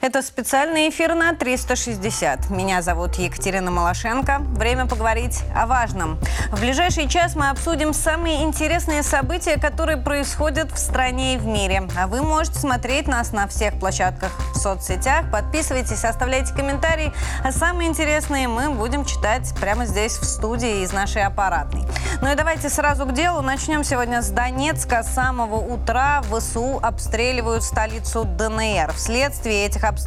Это специальный эфир на 360. Меня зовут Екатерина Малашенко. Время поговорить о важном. В ближайший час мы обсудим самые интересные события, которые происходят в стране и в мире. А вы можете смотреть нас на всех площадках в соцсетях. Подписывайтесь, оставляйте комментарии. А самые интересные мы будем читать прямо здесь, в студии, из нашей аппаратной. Ну и давайте сразу к делу. Начнем сегодня с Донецка. С самого утра ВСУ обстреливают столицу ДНР. Вследствие этих обстрелов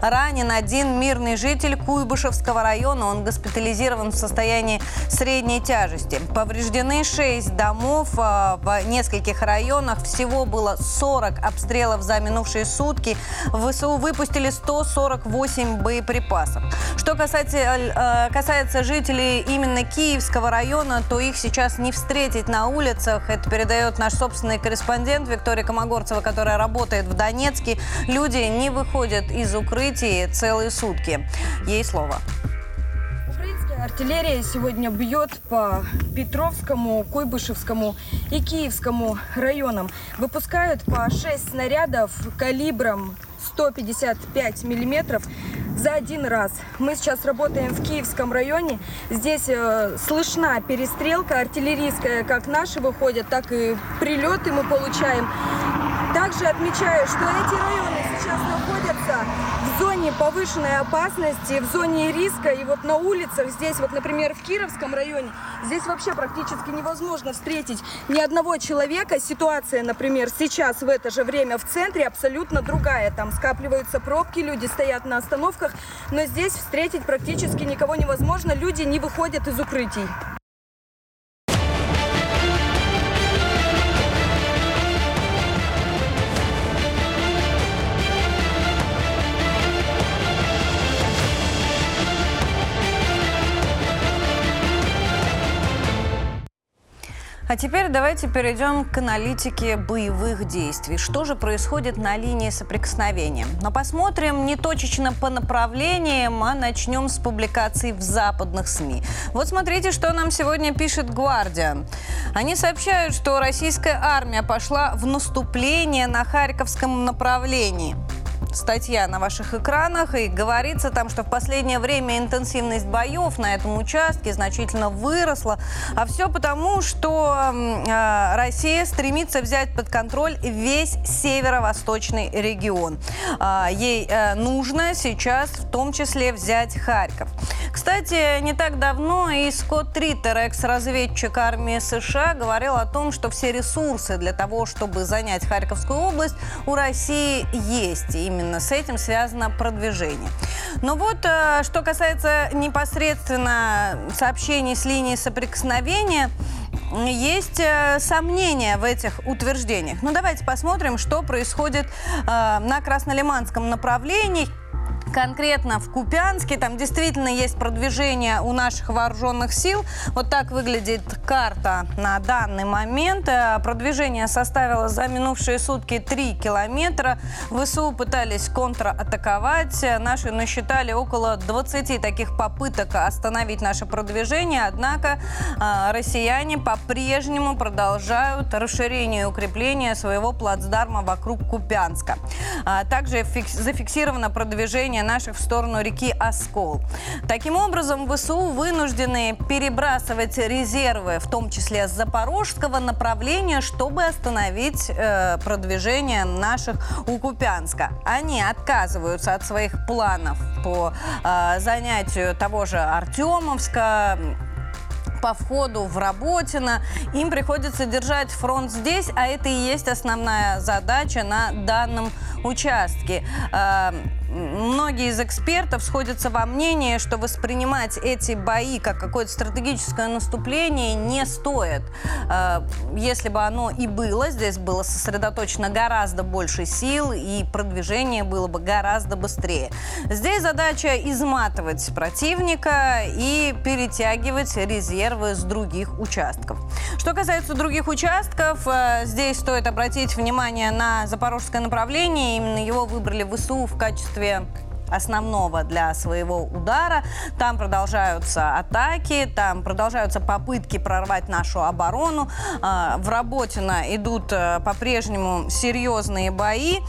ранен один мирный житель Куйбышевского района. Он госпитализирован в состоянии средней тяжести. Повреждены 6 домов а, в нескольких районах. Всего было 40 обстрелов за минувшие сутки. В ВСУ выпустили 148 боеприпасов. Что касается, э, касается жителей именно Киевского района, то их сейчас не встретить на улицах. Это передает наш собственный корреспондент Виктория Комогорцева, которая работает в Донецке. Люди не выходят выходят из укрытий целые сутки. Ей слово. Украинская артиллерия сегодня бьет по Петровскому, Койбышевскому и Киевскому районам. Выпускают по 6 снарядов калибром 155 миллиметров за один раз. Мы сейчас работаем в Киевском районе. Здесь э, слышна перестрелка артиллерийская, как наши выходят, так и прилеты мы получаем. Также отмечаю, что эти районы сейчас находятся в зоне повышенной опасности, в зоне риска. И вот на улицах здесь, вот, например, в Кировском районе, здесь вообще практически невозможно встретить ни одного человека. Ситуация, например, сейчас в это же время в центре абсолютно другая. Там скапливаются пробки, люди стоят на остановках. Но здесь встретить практически никого невозможно. Люди не выходят из укрытий. А теперь давайте перейдем к аналитике боевых действий. Что же происходит на линии соприкосновения? Но посмотрим не точечно по направлениям, а начнем с публикаций в западных СМИ. Вот смотрите, что нам сегодня пишет Guardian. Они сообщают, что российская армия пошла в наступление на Харьковском направлении статья на ваших экранах, и говорится там, что в последнее время интенсивность боев на этом участке значительно выросла. А все потому, что э, Россия стремится взять под контроль весь северо-восточный регион. Э, ей э, нужно сейчас в том числе взять Харьков. Кстати, не так давно и Скотт Риттер, экс-разведчик армии США, говорил о том, что все ресурсы для того, чтобы занять Харьковскую область, у России есть. И именно с этим связано продвижение. Но вот, э, что касается непосредственно сообщений с линии соприкосновения, есть э, сомнения в этих утверждениях. Ну, давайте посмотрим, что происходит э, на Краснолиманском направлении конкретно в Купянске. Там действительно есть продвижение у наших вооруженных сил. Вот так выглядит карта на данный момент. Э, продвижение составило за минувшие сутки 3 километра. ВСУ пытались контратаковать. Наши насчитали около 20 таких попыток остановить наше продвижение. Однако э, россияне по-прежнему продолжают расширение и укрепление своего плацдарма вокруг Купянска. А также зафиксировано продвижение наших в сторону реки Оскол. Таким образом, ВСУ вынуждены перебрасывать резервы, в том числе с запорожского направления, чтобы остановить э, продвижение наших у Купянска. Они отказываются от своих планов по э, занятию того же Артемовска, по входу в Работино. Им приходится держать фронт здесь, а это и есть основная задача на данном участке. Многие из экспертов сходятся во мнении, что воспринимать эти бои как какое-то стратегическое наступление не стоит. Э, если бы оно и было, здесь было сосредоточено гораздо больше сил, и продвижение было бы гораздо быстрее. Здесь задача изматывать противника и перетягивать резервы с других участков. Что касается других участков, э, здесь стоит обратить внимание на запорожское направление. Именно его выбрали ВСУ в качестве качестве основного для своего удара. Там продолжаются атаки, там продолжаются попытки прорвать нашу оборону. А, в Работино идут э, по-прежнему серьезные бои.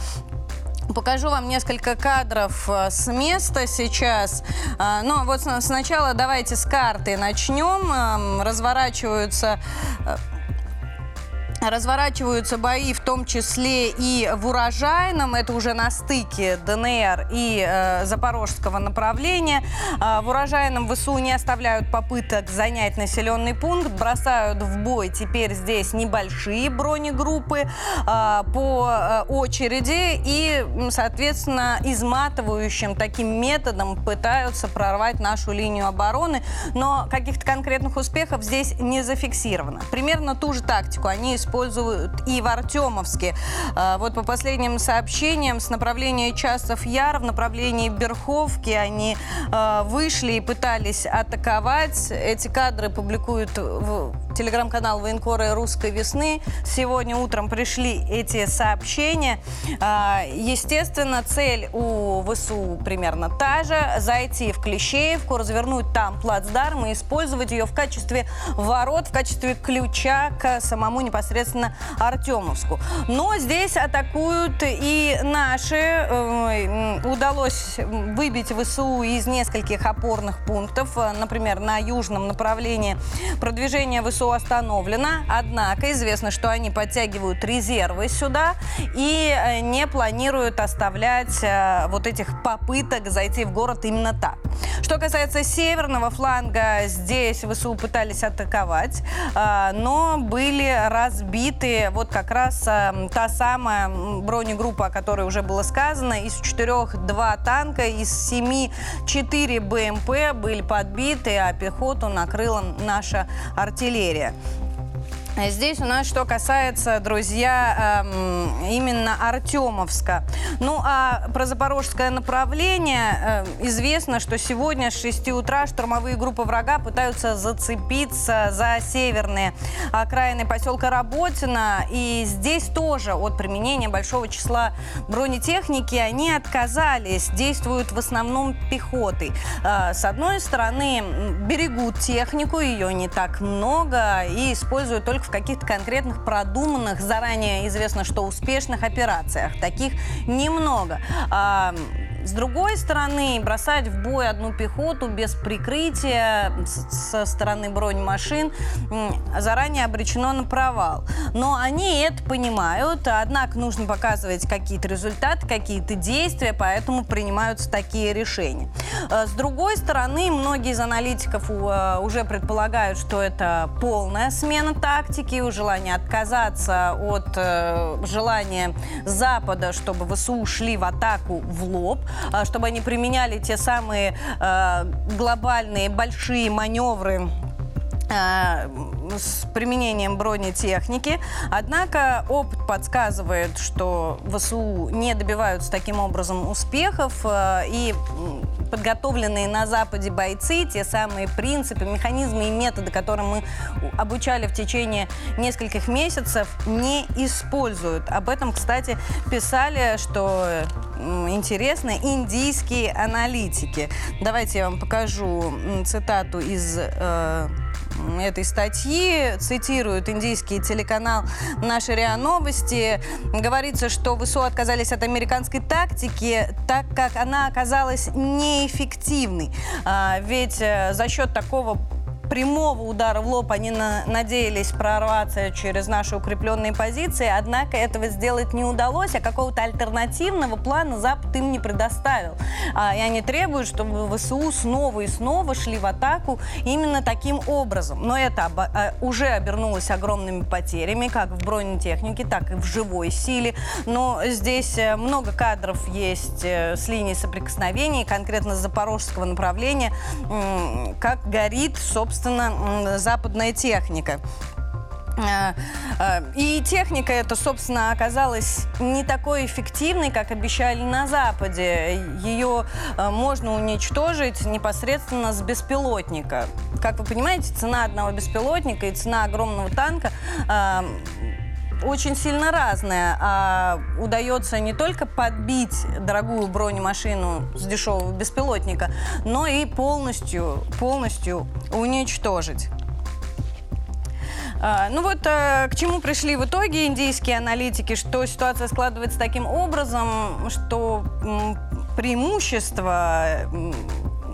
Покажу вам несколько кадров э, с места сейчас. А, Но вот с- сначала давайте с карты начнем. Разворачиваются э, Разворачиваются бои, в том числе и в Урожайном, это уже на стыке ДНР и э, Запорожского направления. А, в Урожайном ВСУ не оставляют попыток занять населенный пункт, бросают в бой теперь здесь небольшие бронегруппы а, по э, очереди и, соответственно, изматывающим таким методом пытаются прорвать нашу линию обороны, но каких-то конкретных успехов здесь не зафиксировано. Примерно ту же тактику они используют и в Артемовске. А, Вот по последним сообщениям с направления Часов Яр в направлении Берховки они а, вышли и пытались атаковать. Эти кадры публикуют в телеграм-канал военкоры «Русской весны». Сегодня утром пришли эти сообщения. А, Естественно, цель у ВСУ примерно та же. Зайти в Клещеевку, развернуть там плацдарм и использовать ее в качестве ворот, в качестве ключа к самому непосредственно Артемовску. Но здесь атакуют и наши. Удалось выбить ВСУ из нескольких опорных пунктов. Э, Например, на южном направлении продвижение ВСУ остановлено. Однако известно, что они подтягивают резервы сюда и э, не планируют оставлять э, вот этих попыток зайти в город именно так. Что касается северного фланга, здесь ВСУ пытались атаковать, а, но были разбиты вот как раз та самая бронегруппа, о которой уже было сказано. Из четырех два танка, из семи четыре БМП были подбиты, а пехоту накрыла наша артиллерия. 예. Здесь у нас, что касается, друзья, эм, именно Артемовска. Ну, а про запорожское направление э, известно, что сегодня с 6 утра штурмовые группы врага пытаются зацепиться за северные окраины поселка Работино. И здесь тоже от применения большого числа бронетехники они отказались. Действуют в основном пехотой. Э, С одной стороны, берегут технику, ее не так много, и используют только в каких-то конкретных продуманных, заранее известно, что успешных операциях. Таких немного. С другой стороны, бросать в бой одну пехоту без прикрытия со стороны бронемашин заранее обречено на провал. Но они это понимают, однако нужно показывать какие-то результаты, какие-то действия, поэтому принимаются такие решения. Э, С другой стороны, многие из аналитиков э, уже предполагают, что это полная смена тактики, желание отказаться от э, желания Запада, чтобы ВСУ шли в атаку в лоб, чтобы они применяли те самые э, глобальные большие маневры с применением бронетехники. Однако опыт подсказывает, что ВСУ не добиваются таким образом успехов. э, И подготовленные на Западе бойцы, те самые принципы, механизмы и методы, которым мы обучали в течение нескольких месяцев, не используют. Об этом, кстати, писали, что интересно, индийские аналитики. Давайте я вам покажу цитату из э, этой статьи. Цитирует индийский телеканал «Наши РИА Новости». Говорится, что ВСУ отказались от американской тактики, так как она оказалась неэффективной. А, ведь э, за счет такого прямого удара в лоб они на- надеялись прорваться через наши укрепленные позиции, однако этого сделать не удалось, а какого-то альтернативного плана Запад им не предоставил. А, и они требуют, чтобы ВСУ снова и снова шли в атаку именно таким образом. Но это обо- а, уже обернулось огромными потерями, как в бронетехнике, так и в живой силе. Но здесь э, много кадров есть э, с линии соприкосновений, конкретно с запорожского направления, как горит, собственно, м, западная техника. Э, э, И техника эта, собственно, оказалась не такой эффективной, как обещали на Западе. Ее э, можно уничтожить непосредственно с беспилотника. Как вы понимаете, цена одного беспилотника и цена огромного танка очень сильно разная. А удается не только подбить дорогую бронемашину с дешевого беспилотника, но и полностью, полностью уничтожить. А, ну вот э, к чему пришли в итоге индийские аналитики, что ситуация складывается таким образом, что преимущество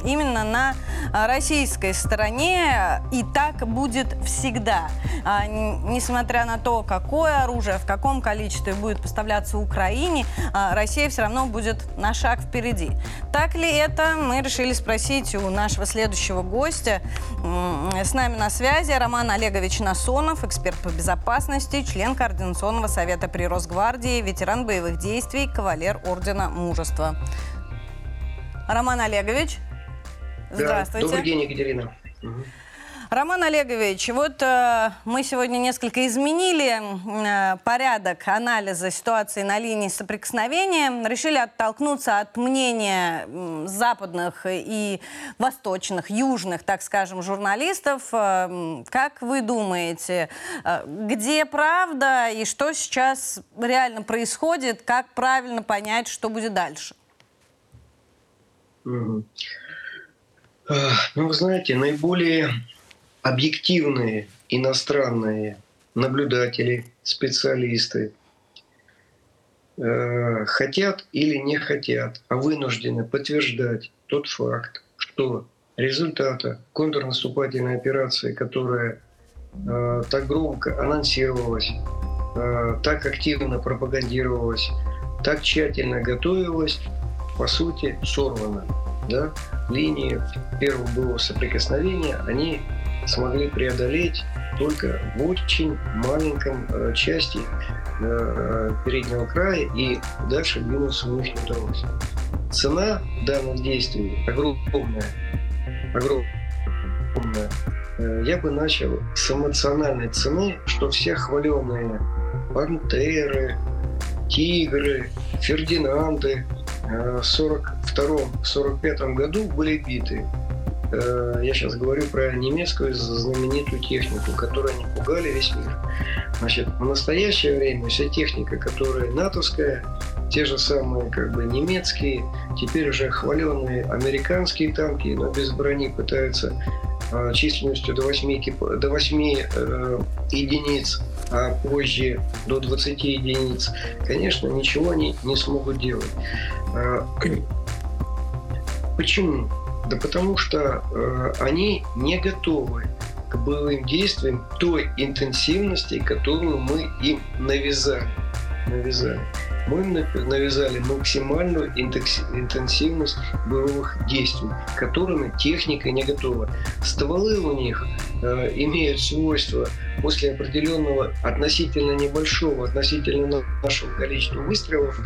именно на а, российской стороне, и так будет всегда. А, Несмотря на то, какое оружие, в каком количестве будет поставляться Украине, а, Россия все равно будет на шаг впереди. Так ли это, мы решили спросить у нашего следующего гостя. С нами на связи Роман Олегович Насонов, эксперт по безопасности, член Координационного совета при Росгвардии, ветеран боевых действий, кавалер Ордена Мужества. Роман Олегович, Да, здравствуйте. Добрый день, Екатерина. Роман Олегович, вот э, мы сегодня несколько изменили э, порядок анализа ситуации на линии соприкосновения, решили оттолкнуться от мнения м, западных и восточных, южных, так скажем, журналистов. Э, как вы думаете, э, где правда и что сейчас реально происходит, как правильно понять, что будет дальше? Мгм. А, Ну, вы знаете, наиболее объективные иностранные наблюдатели, специалисты э, хотят или не хотят, а вынуждены подтверждать тот факт, что результата контрнаступательной операции, которая э, так громко анонсировалась, э, так активно пропагандировалась, так тщательно готовилась, по сути, сорвана. Да? Линии первого боевого соприкосновения они смогли преодолеть только в очень маленьком э, части э, переднего края, и дальше двинуться у них не удалось. Цена данных действий огромная, огромная. Э, Я бы начал с эмоциональной цены, что все хваленые пантеры, тигры, Фердинанды э, в 42-45 году были биты. Э, Я сейчас говорю про немецкую знаменитую технику, которой они пугали весь мир. Значит, в настоящее время вся техника, которая натовская, те же самые как бы немецкие, теперь уже хваленные американские танки, но без брони пытаются э, численностью до 8, экип- до 8 э, единиц, а позже до 20 единиц, конечно, ничего они не смогут делать. Э, Почему? Да потому что э, они не готовы к боевым действиям той интенсивности, которую мы им навязали. навязали. Мы навязали максимальную интенсивность боевых действий, к которым техника не готова. Стволы у них имеют свойство после определенного относительно небольшого, относительно нашего количества выстрелов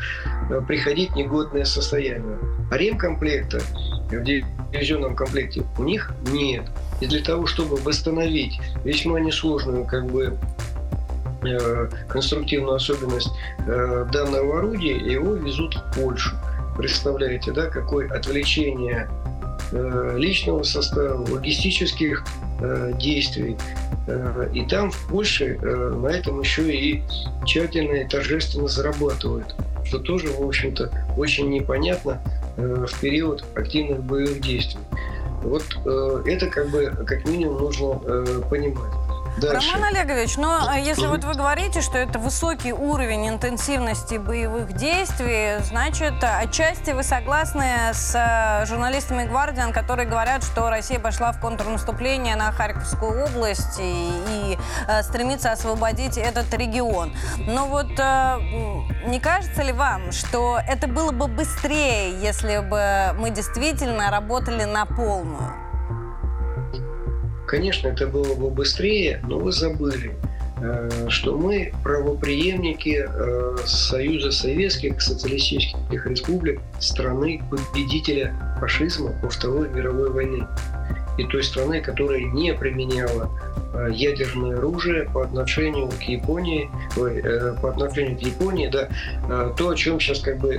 э, приходить в негодное состояние. А ремкомплекта в дивизионном комплекте у них нет. И для того, чтобы восстановить весьма несложную как бы э, конструктивную особенность э, данного орудия, его везут в Польшу. Представляете, да, какое отвлечение э, личного состава, логистических э, действий. Э, И там, в Польше, э, на этом еще и тщательно и торжественно зарабатывают, что тоже, в общем-то, очень непонятно в период активных боевых действий. Вот это как бы как минимум нужно понимать. Дальше. Роман Олегович, но э, если Мгм. вот вы говорите, что это высокий уровень интенсивности боевых действий, значит, отчасти вы согласны с э, журналистами Гвардиан, которые говорят, что Россия пошла в контрнаступление на Харьковскую область и, и, э, стремится освободить этот регион. Но вот э, не кажется ли вам, что это было бы быстрее, если бы мы действительно работали на полную? Конечно, это было бы быстрее, но вы забыли, э, что мы правопреемники э, Союза Советских Социалистических Республик, страны победителя фашизма во Второй мировой войне. И той страны, которая не применяла э, ядерное оружие по отношению к Японии, по отношению к Японии, да, то, о чем сейчас как бы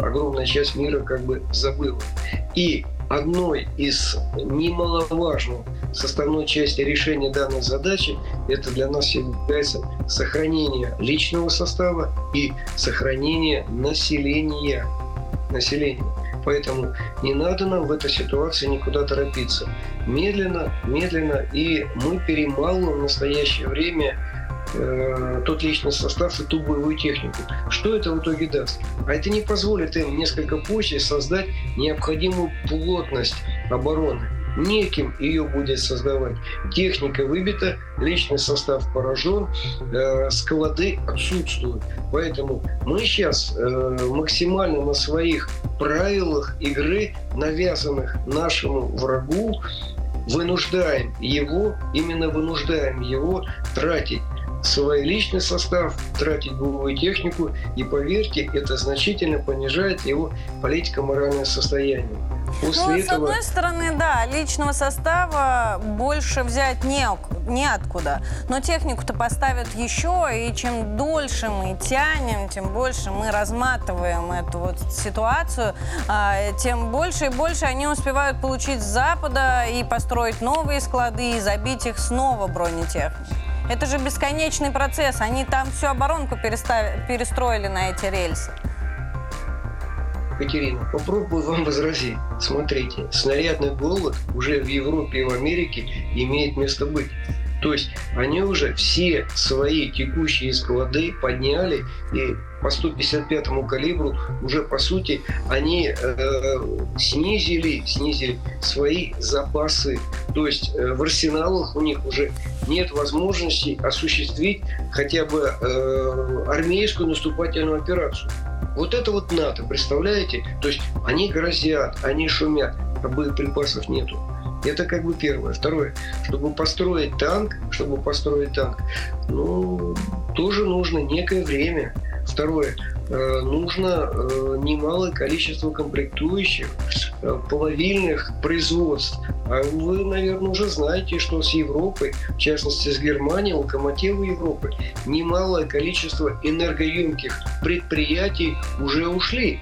огромная часть мира как бы забыла. И одной из немаловажных составной части решения данной задачи это для нас является сохранение личного состава и сохранение населения. населения. Поэтому не надо нам в этой ситуации никуда торопиться. Медленно, медленно, и мы перемалываем в настоящее время э, тот личный состав и ту боевую технику. Что это в итоге даст? А это не позволит им несколько позже создать необходимую плотность обороны неким ее будет создавать. Техника выбита, личный состав поражен, э, склады отсутствуют. Поэтому мы сейчас э, максимально на своих правилах игры, навязанных нашему врагу, вынуждаем его, именно вынуждаем его тратить свой личный состав, тратить боевую технику, и поверьте, это значительно понижает его политико-моральное состояние. После ну, этого... с одной стороны, да, личного состава больше взять не, неоткуда. Но технику-то поставят еще, и чем дольше мы тянем, тем больше мы разматываем эту вот ситуацию, а, тем больше и больше они успевают получить с Запада и построить новые склады, и забить их снова бронетехникой. Это же бесконечный процесс. Они там всю оборонку перестроили на эти рельсы. Екатерина, попробую вам возразить. Смотрите, снарядный голод уже в Европе и в Америке имеет место быть. То есть они уже все свои текущие склады подняли и по 155 калибру уже по сути они э, снизили, снизили свои запасы. То есть э, в арсеналах у них уже нет возможности осуществить хотя бы э, армейскую наступательную операцию. Вот это вот НАТО, представляете? То есть они грозят, они шумят, а боеприпасов нету. Это как бы первое. Второе, чтобы построить танк, чтобы построить танк, ну, тоже нужно некое время. Второе, Э, нужно э, немалое количество комплектующих, э, половильных производств. А вы, наверное, уже знаете, что с Европой, в частности с Германией, локомотивы Европы, немалое количество энергоемких предприятий уже ушли.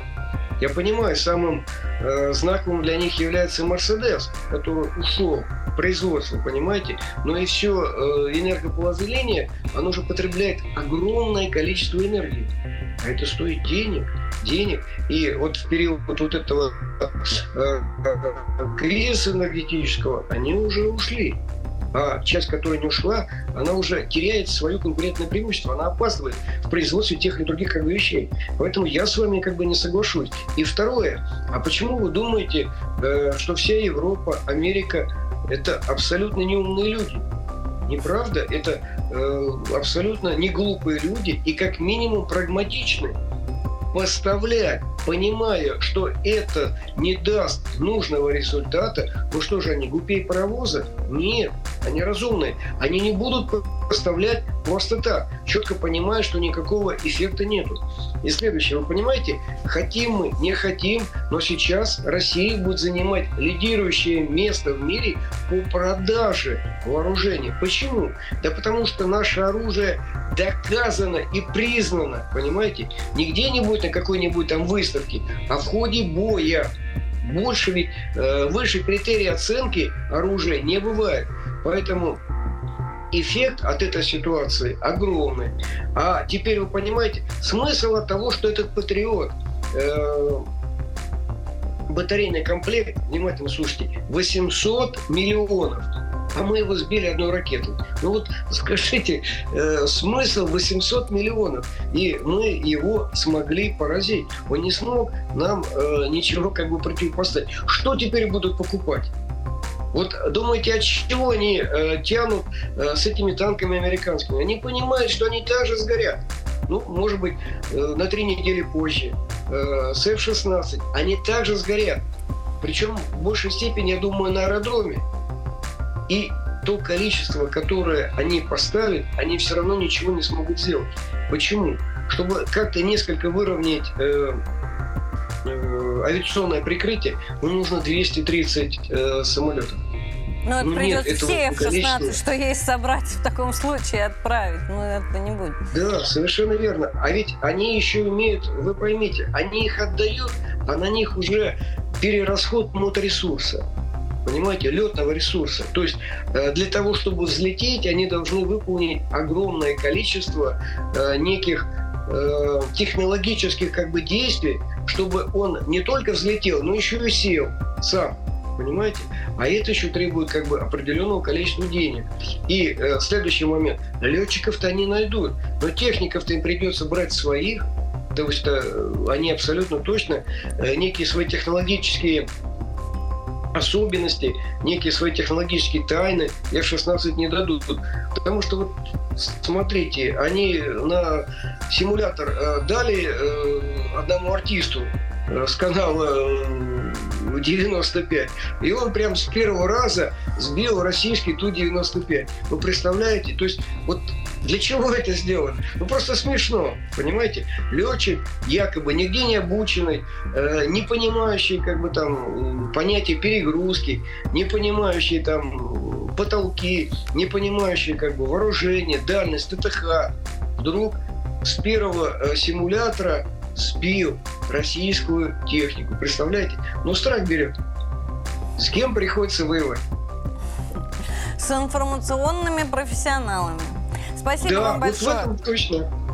Я понимаю, самым э, знаковым для них является Мерседес, который ушел производство, понимаете? Но и все э, энергополозеление, оно же потребляет огромное количество энергии. А это стоит денег, денег. И вот в период вот этого э, кризиса энергетического они уже ушли а часть, которая не ушла, она уже теряет свое конкурентное преимущество, она опаздывает в производстве тех или других как бы, вещей. Поэтому я с вами как бы не соглашусь. И второе, а почему вы думаете, э, что вся Европа, Америка – это абсолютно неумные люди? Неправда, это э, абсолютно не глупые люди и как минимум прагматичные поставлять, понимая, что это не даст нужного результата, ну что же они, глупее паровоза? Нет, они разумные. Они не будут поставлять просто так, четко понимая, что никакого эффекта нету. И следующее, вы понимаете, хотим мы, не хотим, но сейчас Россия будет занимать лидирующее место в мире по продаже вооружений. Почему? Да потому что наше оружие доказано и признано, понимаете? Не где-нибудь на какой-нибудь там выставке, а в ходе боя. Больше ведь, э, выше критерий оценки оружия не бывает. Поэтому эффект от этой ситуации огромный. А теперь вы понимаете, смысл от того, что этот патриот э, батарейный комплект, внимательно слушайте, 800 миллионов а мы его сбили одной ракетой. Ну вот скажите, э, смысл 800 миллионов, и мы его смогли поразить. Он не смог нам э, ничего как бы противопоставить. Что теперь будут покупать? Вот думаете, от чего они э, тянут э, с этими танками американскими? Они понимают, что они также сгорят. Ну, может быть, э, на три недели позже. Э, с F-16 они также сгорят. Причем в большей степени, я думаю, на аэродроме. И то количество, которое они поставят, они все равно ничего не смогут сделать. Почему? Чтобы как-то несколько выровнять э, авиационное прикрытие, ну, нужно 230 э, самолетов. Ну, это ну, придется нет, все F-16, что есть, собрать в таком случае отправить. Ну, это не будет. Да, совершенно верно. А ведь они еще умеют, вы поймите, они их отдают, а на них уже перерасход моторесурса понимаете, летного ресурса. То есть э, для того, чтобы взлететь, они должны выполнить огромное количество э, неких э, технологических как бы действий, чтобы он не только взлетел, но еще и сел сам. Понимаете? А это еще требует как бы определенного количества денег. И э, следующий момент. Летчиков-то они найдут, но техников-то им придется брать своих, потому что э, они абсолютно точно э, некие свои технологические особенности, некие свои технологические тайны F-16 не дадут. Потому что вот смотрите, они на симулятор э, дали одному артисту с канала 95. И он прям с первого раза сбил российский Ту-95. Вы представляете? То есть вот для чего это сделано? Ну просто смешно, понимаете? Летчик якобы нигде не обученный, э, не понимающий как бы там понятия перегрузки, не понимающий там потолки, не понимающий как бы вооружение, дальность, ТТХ, вдруг с первого э, симулятора сбил российскую технику. Представляете? Ну, страх берет. С кем приходится воевать? С информационными профессионалами. Спасибо да, вам большое. Вот в этом точно.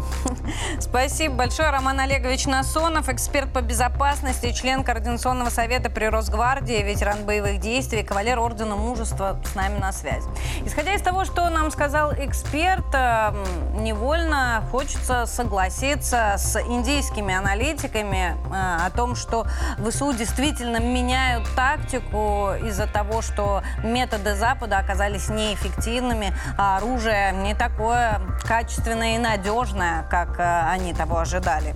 Спасибо большое. Роман Олегович Насонов, эксперт по безопасности, член Координационного совета при Росгвардии, ветеран боевых действий, кавалер Ордена Мужества с нами на связи. Исходя из того, что нам сказал эксперт, эм, невольно хочется согласиться с индийскими аналитиками э, о том, что ВСУ действительно меняют тактику из-за того, что методы Запада оказались неэффективными, а оружие не такое качественное и надежное, как э, они того ожидали.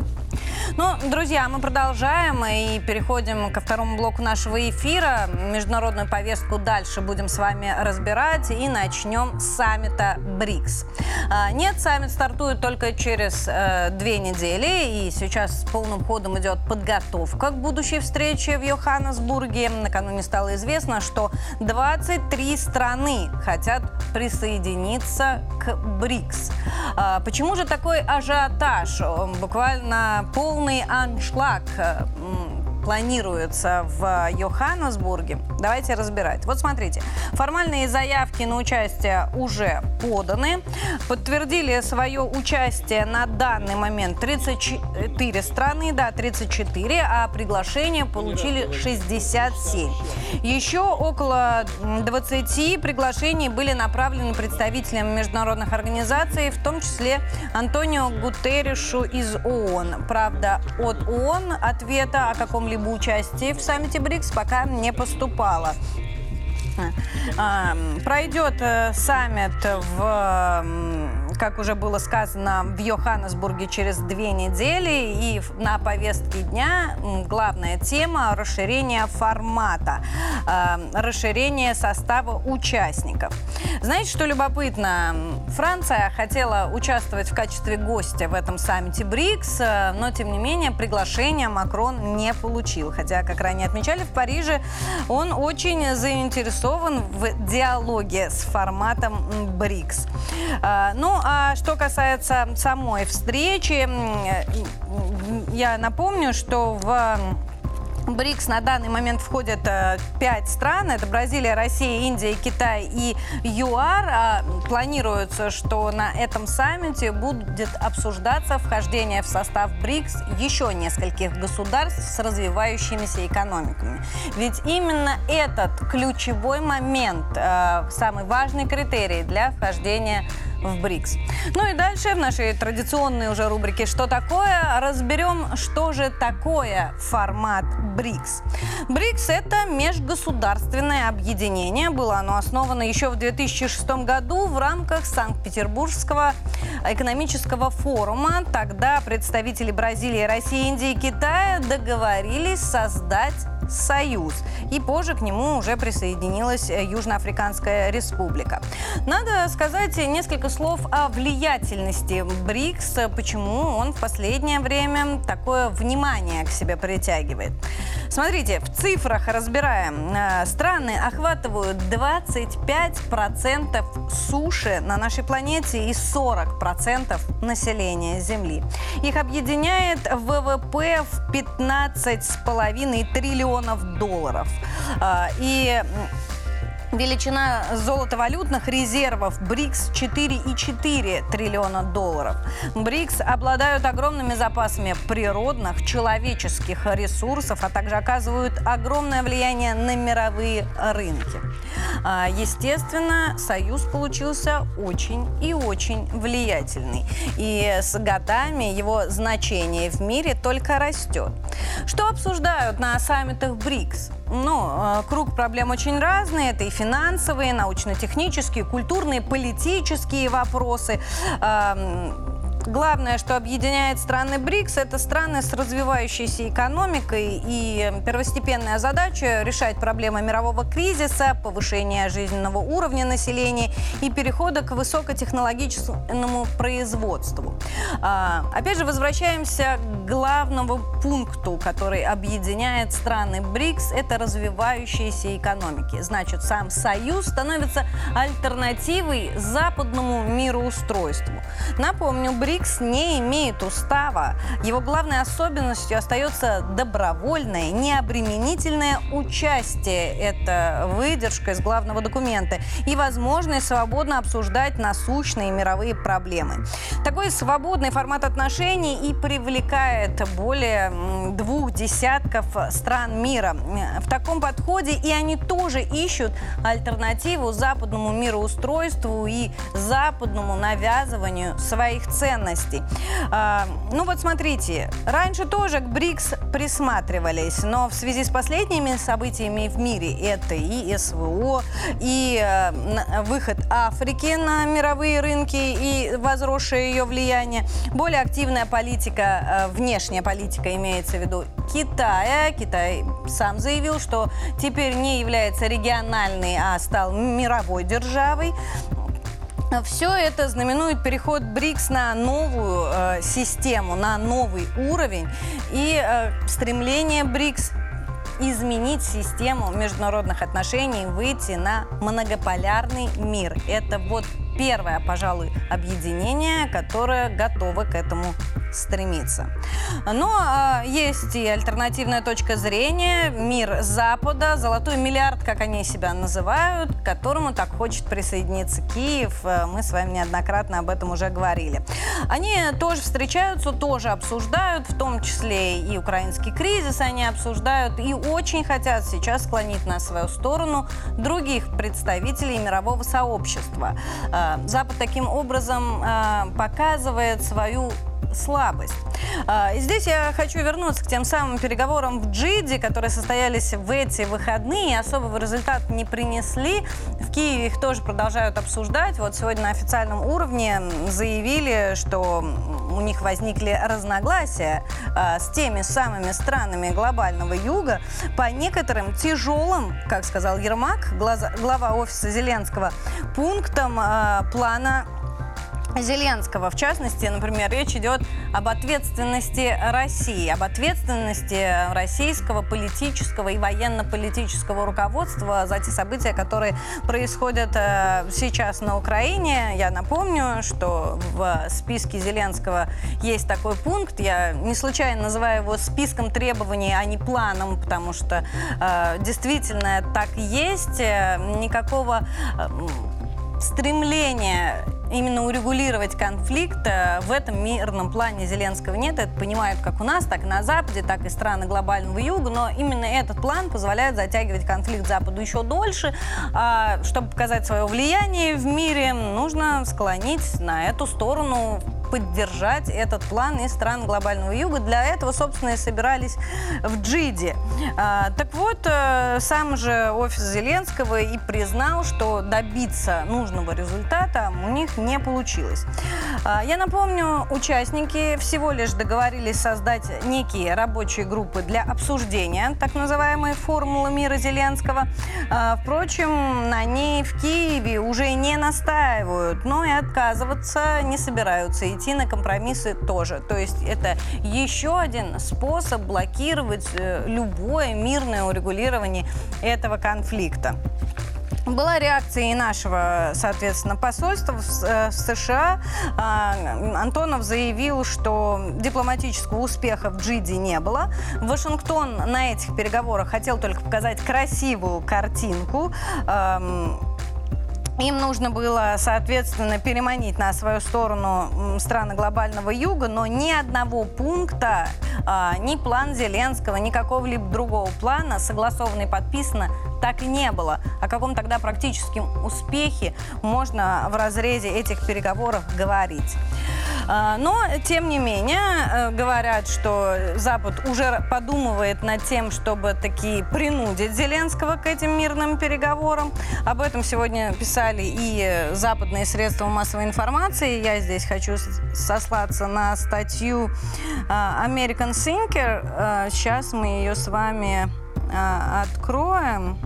Ну, друзья, мы продолжаем и переходим ко второму блоку нашего эфира. Международную повестку дальше будем с вами разбирать и начнем с саммита БРИКС. А, нет, саммит стартует только через э, две недели, и сейчас полным ходом идет подготовка к будущей встрече в Йоханнесбурге. Накануне стало известно, что 23 страны хотят присоединиться к БРИКС. А, почему же такой ажиотаж? Буквально полный аншлаг планируется в Йоханнесбурге. Давайте разбирать. Вот смотрите, формальные заявки на участие уже поданы. Подтвердили свое участие на данный момент 34 страны, да, 34, а приглашение получили 67. Еще около 20 приглашений были направлены представителям международных организаций, в том числе Антонио Гутерришу из ООН. Правда, от ООН ответа о каком-либо каком-либо участии в саммите БРИКС пока не поступало. Пройдет э, саммит в как уже было сказано, в Йоханнесбурге через две недели. И на повестке дня главная тема – расширение формата, э, расширение состава участников. Знаете, что любопытно? Франция хотела участвовать в качестве гостя в этом саммите БРИКС, э, но, тем не менее, приглашение Макрон не получил. Хотя, как ранее отмечали, в Париже он очень заинтересован в диалоге с форматом БРИКС. Э, ну, а что касается самой встречи, я напомню, что в БРИКС на данный момент входят э, пять стран. Это Бразилия, Россия, Индия, Китай и ЮАР. А планируется, что на этом саммите будет обсуждаться вхождение в состав БРИКС еще нескольких государств с развивающимися экономиками. Ведь именно этот ключевой момент, э, самый важный критерий для вхождения в БРИКС. Ну и дальше в нашей традиционной уже рубрике «Что такое?» разберем, что же такое формат БРИКС. БРИКС – это межгосударственное объединение. Было оно основано еще в 2006 году в рамках Санкт-Петербургского экономического форума. Тогда представители Бразилии, России, Индии и Китая договорились создать союз. И позже к нему уже присоединилась Южноафриканская республика. Надо сказать несколько слов о влиятельности БРИКС, почему он в последнее время такое внимание к себе притягивает. Смотрите, в цифрах разбираем. Э, страны охватывают 25% суши на нашей планете и 40% населения Земли. Их объединяет ВВП в 15,5 триллионов долларов. А, и Величина золотовалютных резервов БРИКС 4,4 триллиона долларов. БРИКС обладают огромными запасами природных, человеческих ресурсов, а также оказывают огромное влияние на мировые рынки. А, Естественно, союз получился очень и очень влиятельный. И с годами его значение в мире только растет. Что обсуждают на саммитах БРИКС? Ну, э, круг проблем очень разный. Это и финансовые, научно-технические, культурные, политические вопросы. Эм, Главное, что объединяет страны БРИКС, это страны с развивающейся экономикой и первостепенная задача решать проблемы мирового кризиса, повышения жизненного уровня населения и перехода к высокотехнологичному производству. А, опять же, возвращаемся к главному пункту, который объединяет страны БРИКС, это развивающиеся экономики. Значит, сам Союз становится альтернативой западному мироустройству. Напомню, БРИКС не имеет устава. Его главной особенностью остается добровольное, необременительное участие. Это выдержка из главного документа и возможность свободно обсуждать насущные мировые проблемы. Такой свободный формат отношений и привлекает более двух десятков стран мира. В таком подходе и они тоже ищут альтернативу западному мироустройству и западному навязыванию своих ценностей. А, ну вот смотрите, раньше тоже к БРИКС присматривались, но в связи с последними событиями в мире, это и СВО, и э, выход Африки на мировые рынки и возросшее ее влияние, более активная политика, э, внешняя политика имеется в виду Китая. Китай сам заявил, что теперь не является региональной, а стал мировой державой. Все это знаменует переход БРИКС на новую э, систему, на новый уровень и э, стремление БРИКС изменить систему международных отношений, выйти на многополярный мир. Это вот первое, пожалуй, объединение, которое готово к этому стремиться. Но э, есть и альтернативная точка зрения. Мир Запада, золотой миллиард, как они себя называют, к которому так хочет присоединиться Киев. Э, Мы с вами неоднократно об этом уже говорили. Они тоже встречаются, тоже обсуждают, в том числе и украинский кризис они обсуждают, и очень хотят сейчас склонить на свою сторону других представителей мирового сообщества. Э, Запад таким образом э, показывает свою слабость. А, И здесь я хочу вернуться к тем самым переговорам в Джиде, которые состоялись в эти выходные и особого результата не принесли. В Киеве их тоже продолжают обсуждать. Вот сегодня на официальном уровне заявили, что у них возникли разногласия а, с теми самыми странами глобального юга по некоторым тяжелым, как сказал Ермак, глава офиса Зеленского, пунктам а, плана Зеленского. В частности, например, речь идет об ответственности России, об ответственности российского политического и военно-политического руководства за те события, которые происходят э, сейчас на Украине. Я напомню, что в списке Зеленского есть такой пункт. Я не случайно называю его списком требований, а не планом, потому что э, действительно так есть. Э, Никакого стремления именно урегулировать конфликт э, в этом мирном плане Зеленского нет. Это понимают как у нас, так и на Западе, так и страны глобального юга. Но именно этот план позволяет затягивать конфликт Западу еще дольше. А чтобы показать свое влияние в мире, нужно склонить на эту сторону поддержать этот план из стран глобального юга. Для этого, собственно, и собирались в Джиде. А, так вот, э, сам же офис Зеленского и признал, что добиться нужного результата у них не получилось. А, я напомню, участники всего лишь договорились создать некие рабочие группы для обсуждения так называемой формулы мира Зеленского. А, впрочем, на ней в Киеве уже не настаивают, но и отказываться не собираются. Идти на компромиссы тоже. То есть это еще один способ блокировать э, любое мирное урегулирование этого конфликта. была реакция и нашего, соответственно, посольства в, э, США. А, Антонов заявил, что дипломатического успеха в Джиде не было. Вашингтон на этих переговорах хотел только показать красивую картинку. Им нужно было, соответственно, переманить на свою сторону страны глобального юга, но ни одного пункта, а, ни план Зеленского, ни какого-либо другого плана, согласованно и подписано, так и не было. О каком тогда практическом успехе можно в разрезе этих переговоров говорить? А, Но, тем не менее, э, говорят, что Запад уже подумывает над тем, чтобы таки принудить Зеленского к этим мирным переговорам. Об этом сегодня писали и э, западные средства массовой информации. Я здесь хочу сослаться на статью а, American Thinker. А, Сейчас мы ее с вами а, откроем.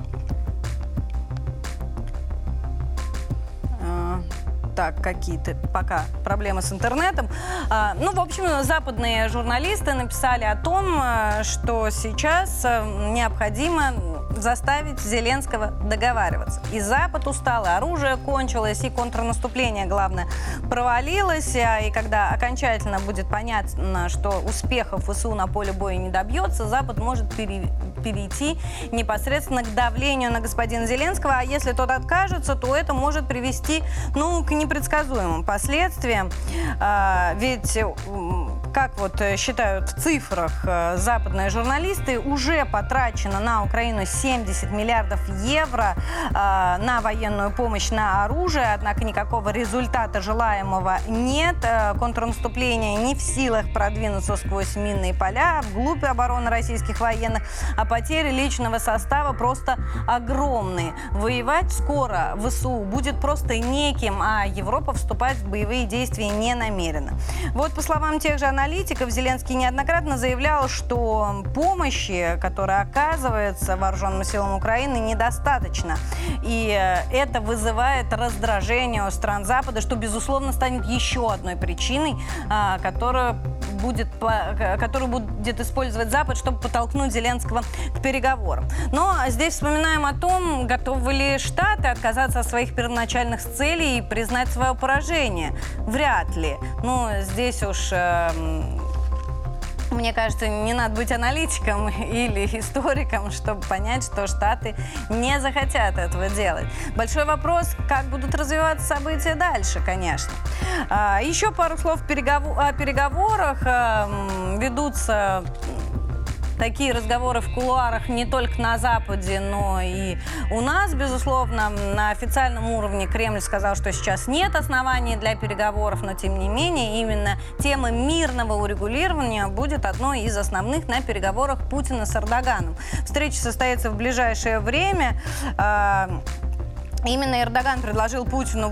Так, какие-то пока проблемы с интернетом. А, Ну, в общем, западные журналисты написали о том, а, что сейчас а, необходимо заставить Зеленского договариваться. И Запад устал, и оружие кончилось, и контрнаступление, главное, провалилось. И когда окончательно будет понятно, что успехов ВСУ на поле боя не добьется, Запад может пере- перейти непосредственно к давлению на господина Зеленского. А если тот откажется, то это может привести ну, к непредсказуемым последствиям. А, ведь как вот э, считают в цифрах э, западные журналисты, уже потрачено на Украину 70 миллиардов евро э, на военную помощь, на оружие, однако никакого результата желаемого нет. Контрнаступление не в силах продвинуться сквозь минные поля, вглубь обороны российских военных, а потери личного состава просто огромные. Воевать скоро ВСУ будет просто неким, а Европа вступать в боевые действия не намерена. Вот по словам тех же аналитиков, Зеленский неоднократно заявлял, что помощи, которая оказывается вооруженным силам Украины, недостаточно. И э, это вызывает раздражение у стран Запада, что, безусловно, станет еще одной причиной, а, которая будет, которую будет использовать Запад, чтобы подтолкнуть Зеленского к переговорам. Но здесь вспоминаем о том, готовы ли Штаты отказаться от своих первоначальных целей и признать свое поражение. Вряд ли. Ну, здесь уж... эм, мне кажется, не надо быть аналитиком или историком, чтобы понять, что Штаты не захотят этого делать. Большой вопрос, как будут развиваться события дальше, конечно. А, Еще пару слов о переговорах. Эм, Ведутся такие разговоры в кулуарах не только на Западе, но и у нас, безусловно. На официальном уровне Кремль сказал, что сейчас нет оснований для переговоров, но тем не менее именно тема мирного урегулирования будет одной из основных на переговорах Путина с Эрдоганом. Встреча состоится в ближайшее время. А, Именно Эрдоган предложил Путину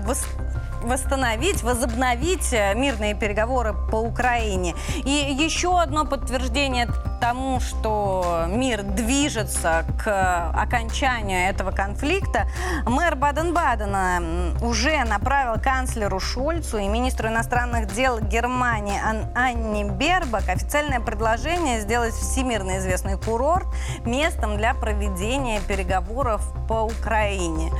восстановить, возобновить э, мирные переговоры по Украине. И еще одно подтверждение тому, что мир движется к окончанию этого конфликта, мэр Баден-Бадена м, уже направил канцлеру Шольцу и министру иностранных дел Германии Ан- Анне Бербак официальное предложение сделать всемирно известный курорт местом для проведения переговоров по Украине.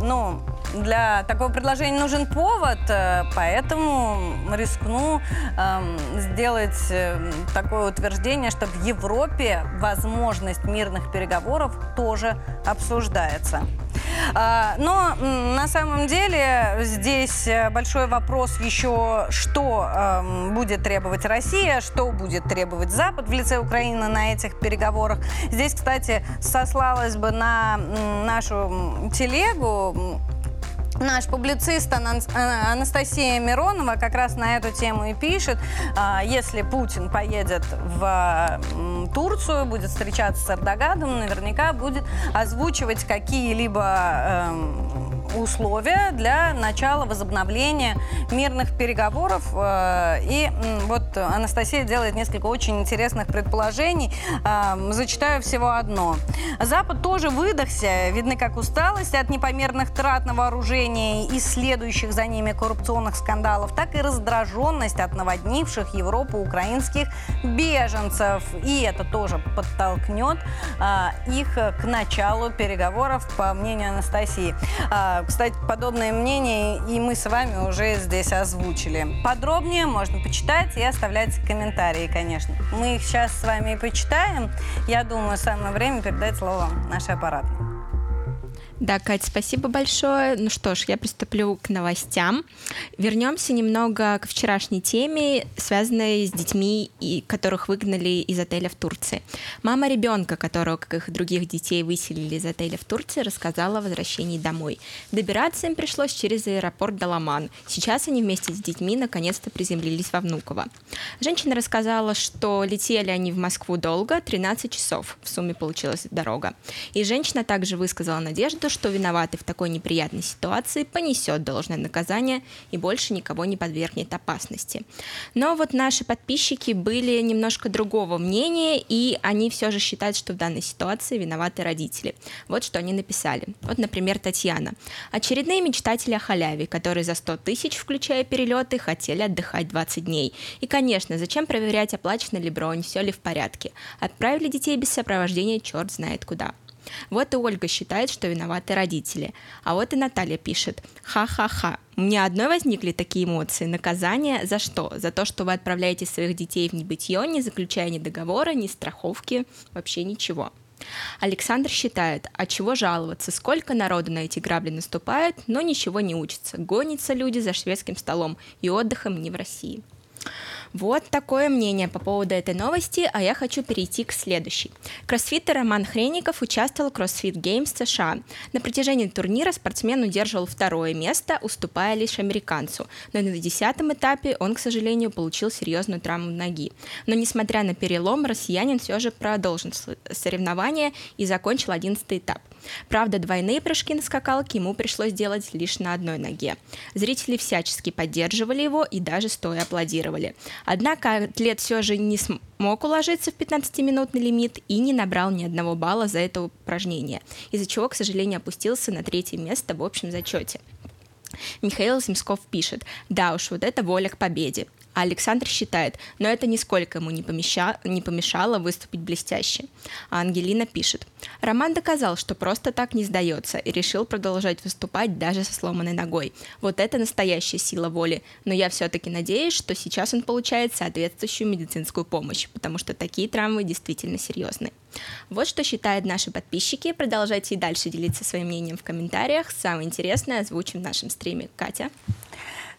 Ну, для такого предложения нужен повод, э, поэтому рискну эм, сделать э, такое утверждение, что в Европе возможность мирных переговоров тоже обсуждается. А, Но на самом деле здесь э, большой вопрос еще, что эм, будет требовать Россия, что будет требовать Запад в лице Украины на этих переговорах. Здесь, кстати, сослалась бы на нашу телегу. Наш публицист А- Анастасия Миронова как раз на эту тему и пишет, а, если Путин поедет в Турцию, будет встречаться с Эрдоганом, наверняка будет озвучивать какие-либо эм, условия для начала возобновления мирных переговоров. Э, и вот Анастасия делает несколько очень интересных предположений. Э, зачитаю всего одно. Запад тоже выдохся. Видно, как усталость от непомерных трат на вооружение и следующих за ними коррупционных скандалов, так и раздраженность от наводнивших Европу украинских беженцев. И это тоже подтолкнет э, их к началу переговоров, по мнению Анастасии. А, кстати, подобное мнение и мы с вами уже здесь озвучили. Подробнее можно почитать и оставлять комментарии, конечно. Мы их сейчас с вами и почитаем. Я думаю, самое время передать слово нашей аппаратной. Да, Кать, спасибо большое. Ну что ж, я приступлю к новостям. Вернемся немного к вчерашней теме, связанной с детьми, и которых выгнали из отеля в Турции. Мама ребенка, которого, как их других детей, выселили из отеля в Турции, рассказала о возвращении домой. Добираться им пришлось через аэропорт Даламан. Сейчас они вместе с детьми наконец-то приземлились во Внуково. Женщина рассказала, что летели они в Москву долго, 13 часов в сумме получилась дорога. И женщина также высказала надежду, то, что виноватый в такой неприятной ситуации понесет должное наказание и больше никого не подвергнет опасности. Но вот наши подписчики были немножко другого мнения, и они все же считают, что в данной ситуации виноваты родители. Вот что они написали. Вот, например, Татьяна. Очередные мечтатели о халяве, которые за 100 тысяч, включая перелеты, хотели отдыхать 20 дней. И, конечно, зачем проверять, оплачена ли бронь, все ли в порядке. Отправили детей без сопровождения черт знает куда. Вот и Ольга считает, что виноваты родители. А вот и Наталья пишет. Ха-ха-ха. Меня одной возникли такие эмоции. Наказание за что? За то, что вы отправляете своих детей в небытие, не заключая ни договора, ни страховки, вообще ничего. Александр считает, а чего жаловаться, сколько народу на эти грабли наступает, но ничего не учится. Гонятся люди за шведским столом и отдыхом не в России. Вот такое мнение по поводу этой новости, а я хочу перейти к следующей. Кроссфитер Роман Хренников участвовал в CrossFit Games США. На протяжении турнира спортсмен удерживал второе место, уступая лишь американцу. Но на десятом этапе он, к сожалению, получил серьезную травму ноги. Но несмотря на перелом, россиянин все же продолжил соревнования и закончил одиннадцатый этап. Правда, двойные прыжки на скакалке ему пришлось делать лишь на одной ноге. Зрители всячески поддерживали его и даже стоя аплодировали. Однако атлет все же не смог уложиться в 15-минутный лимит и не набрал ни одного балла за это упражнение, из-за чего, к сожалению, опустился на третье место в общем зачете. Михаил Земсков пишет, да уж, вот это воля к победе. А Александр считает, но это нисколько ему не, помеща... не помешало выступить блестяще. А Ангелина пишет, Роман доказал, что просто так не сдается и решил продолжать выступать даже со сломанной ногой. Вот это настоящая сила воли. Но я все-таки надеюсь, что сейчас он получает соответствующую медицинскую помощь, потому что такие травмы действительно серьезны. Вот что считают наши подписчики. Продолжайте и дальше делиться своим мнением в комментариях. Самое интересное озвучим в нашем стриме. Катя?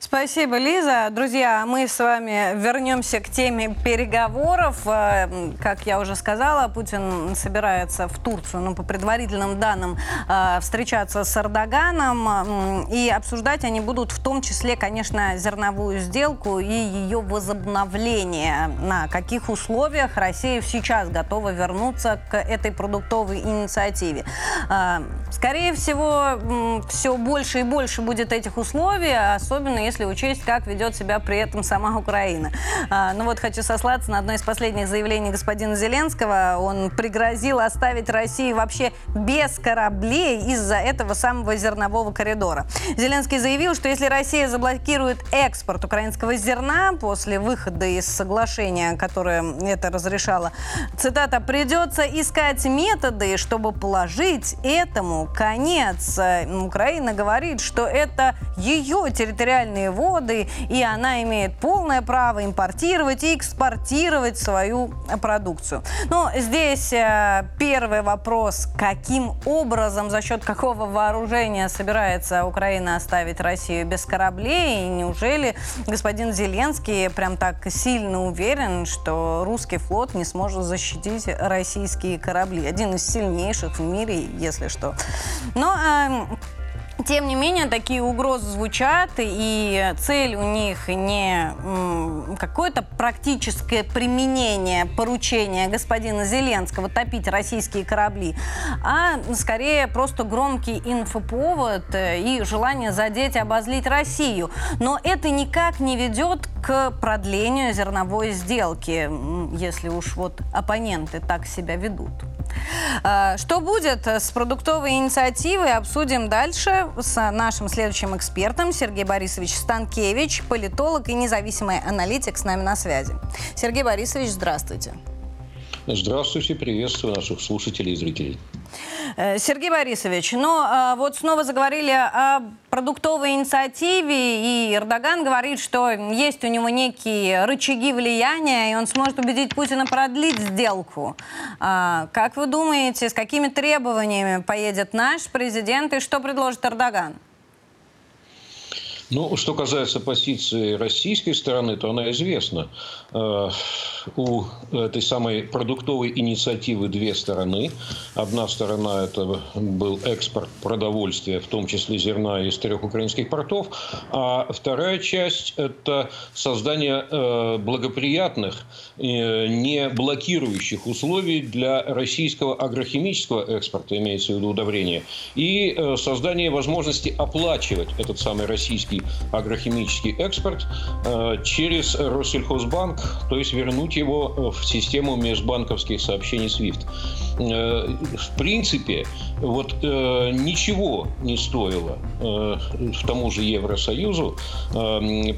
Спасибо, Лиза. Друзья, мы с вами вернемся к теме переговоров. Э, как я уже сказала, Путин собирается в Турцию, ну, по предварительным данным, э, встречаться с Эрдоганом. И обсуждать они будут в том числе, конечно, зерновую сделку и ее возобновление. На каких условиях Россия сейчас готова вернуться к этой продуктовой инициативе. Э, скорее всего, все больше и больше будет этих условий, особенно если учесть, как ведет себя при этом сама Украина. А, ну вот хочу сослаться на одно из последних заявлений господина Зеленского. Он пригрозил оставить Россию вообще без кораблей из-за этого самого зернового коридора. Зеленский заявил, что если Россия заблокирует экспорт украинского зерна после выхода из соглашения, которое это разрешало, цитата, придется искать методы, чтобы положить этому конец. Украина говорит, что это ее территориальный территориальные воды, и она имеет полное право импортировать и экспортировать свою продукцию. Но здесь э, первый вопрос, каким образом, за счет какого вооружения собирается Украина оставить Россию без кораблей, и неужели господин Зеленский прям так сильно уверен, что русский флот не сможет защитить российские корабли? Один из сильнейших в мире, если что. Но э, Тем не менее, такие угрозы звучат, и цель у них не какое-то практическое применение поручения господина Зеленского топить российские корабли, а скорее просто громкий инфоповод э, и желание задеть и обозлить Россию. Но это никак не ведет к продлению зерновой сделки, если уж вот оппоненты так себя ведут. А, что будет с продуктовой инициативой, обсудим дальше с нашим следующим экспертом Сергей Борисович Станкевич, политолог и независимый аналитик с нами на связи. Сергей Борисович, здравствуйте. Здравствуйте, приветствую наших слушателей и зрителей. Э, Сергей Борисович, ну а, вот снова заговорили о продуктовой инициативе, и Эрдоган говорит, что есть у него некие рычаги влияния, и он сможет убедить Путина продлить сделку. А, как вы думаете, с какими требованиями поедет наш президент и что предложит Эрдоган? Ну, что касается позиции российской стороны, то она известна. Э, у этой самой продуктовой инициативы две стороны. Одна сторона – это был экспорт продовольствия, в том числе зерна из трех украинских портов. А вторая часть – это создание э, благоприятных, э, не блокирующих условий для российского агрохимического экспорта, имеется в виду удобрения, и создание возможности оплачивать этот самый российский агрохимический экспорт э, через Россельхозбанк, то есть вернуть его в систему межбанковских сообщений SWIFT. Э, в принципе, вот э, ничего не стоило в тому же Евросоюзу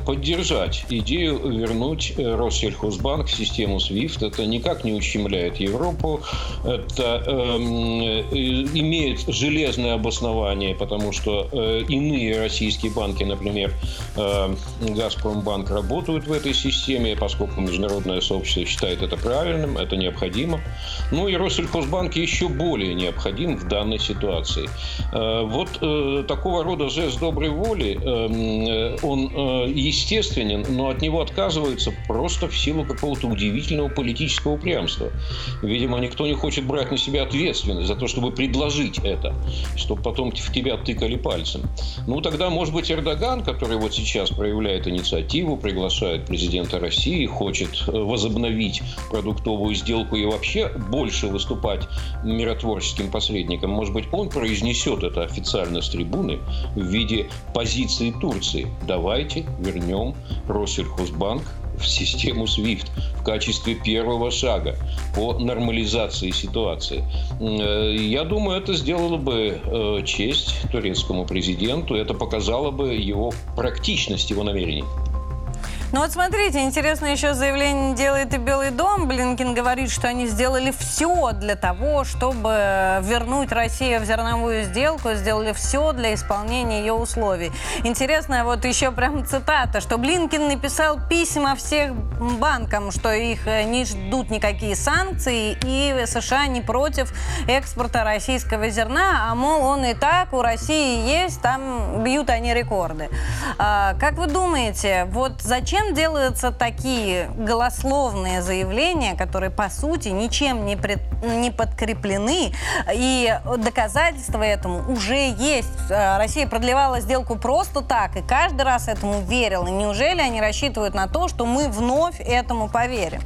поддержать идею вернуть Россельхозбанк в систему SWIFT. Это никак не ущемляет Европу, это имеет железное обоснование, потому что иные российские банки, например, например, э, Газпромбанк работают в этой системе, поскольку международное сообщество считает это правильным, это необходимо. Ну и Россельхозбанк еще более необходим в данной ситуации. Э, вот э, такого рода жест доброй воли, он естественен, но от него отказываются просто в силу какого-то удивительного политического упрямства. Видимо, никто не хочет брать на себя ответственность за то, чтобы предложить это, чтобы потом в тебя тыкали пальцем. Ну, тогда, может быть, Эрдоган который вот сейчас проявляет инициативу, приглашает президента России, хочет э, возобновить продуктовую сделку и вообще больше выступать миротворческим посредником, может быть, он произнесет это официально с трибуны в виде позиции Турции. Давайте вернем Россельхозбанк в систему SWIFT в качестве первого шага по нормализации ситуации. Э, я думаю, это сделало бы э, честь турецкому президенту, это показало бы его практичность его намерений. Ну вот смотрите, интересно еще заявление делает и Белый дом. Блинкин говорит, что они сделали все для того, чтобы вернуть Россию в зерновую сделку, сделали все для исполнения ее условий. Интересно, вот еще прям цитата, что Блинкин написал письма всех банкам, что их э, не ждут никакие санкции, и США не против экспорта российского зерна, а мол, он и так у России есть, там бьют они рекорды. А, как вы думаете, вот зачем зачем делаются такие голословные заявления, которые, по сути, ничем не, пред, не подкреплены, и доказательства этому уже есть. Э, Россия продлевала сделку просто так, и каждый раз этому верил. И неужели они рассчитывают на то, что мы вновь этому поверим?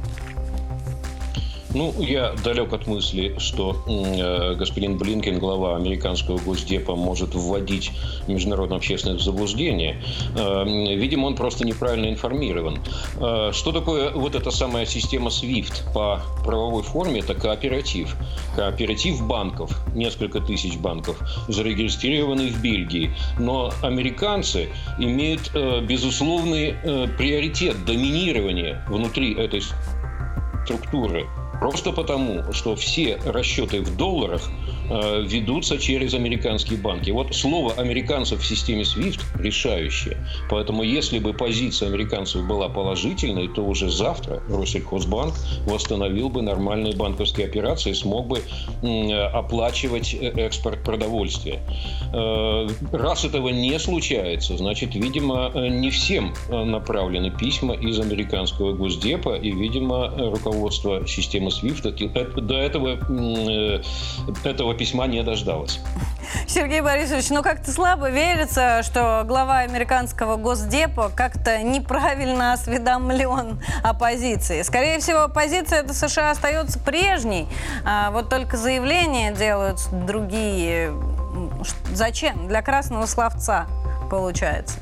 Ну, я далек от мысли, что э, господин Блинкен, глава американского госдепа, может вводить международное общественное заблуждение. Э, видимо, он просто неправильно информирован. Э, что такое вот эта самая система SWIFT по правовой форме? Это кооператив. Кооператив банков, несколько тысяч банков, зарегистрированы в Бельгии. Но американцы имеют э, безусловный э, приоритет доминирования внутри этой структуры. Просто потому, что все расчеты в долларах э, ведутся через американские банки. Вот слово американцев в системе SWIFT решающее. Поэтому если бы позиция американцев была положительной, то уже завтра Россельхозбанк восстановил бы нормальные банковские операции, смог бы э, оплачивать э, экспорт продовольствия. Э, раз этого не случается, значит, видимо, э, не всем э, направлены письма из американского госдепа, и, видимо, руководство системы режима SWIFT до этого, этого письма не дождалась. Сергей Борисович, ну как-то слабо верится, что глава американского Госдепа как-то неправильно осведомлен о позиции. Скорее всего, позиция это США остается прежней, а вот только заявления делают другие. Зачем? Для красного словца получается.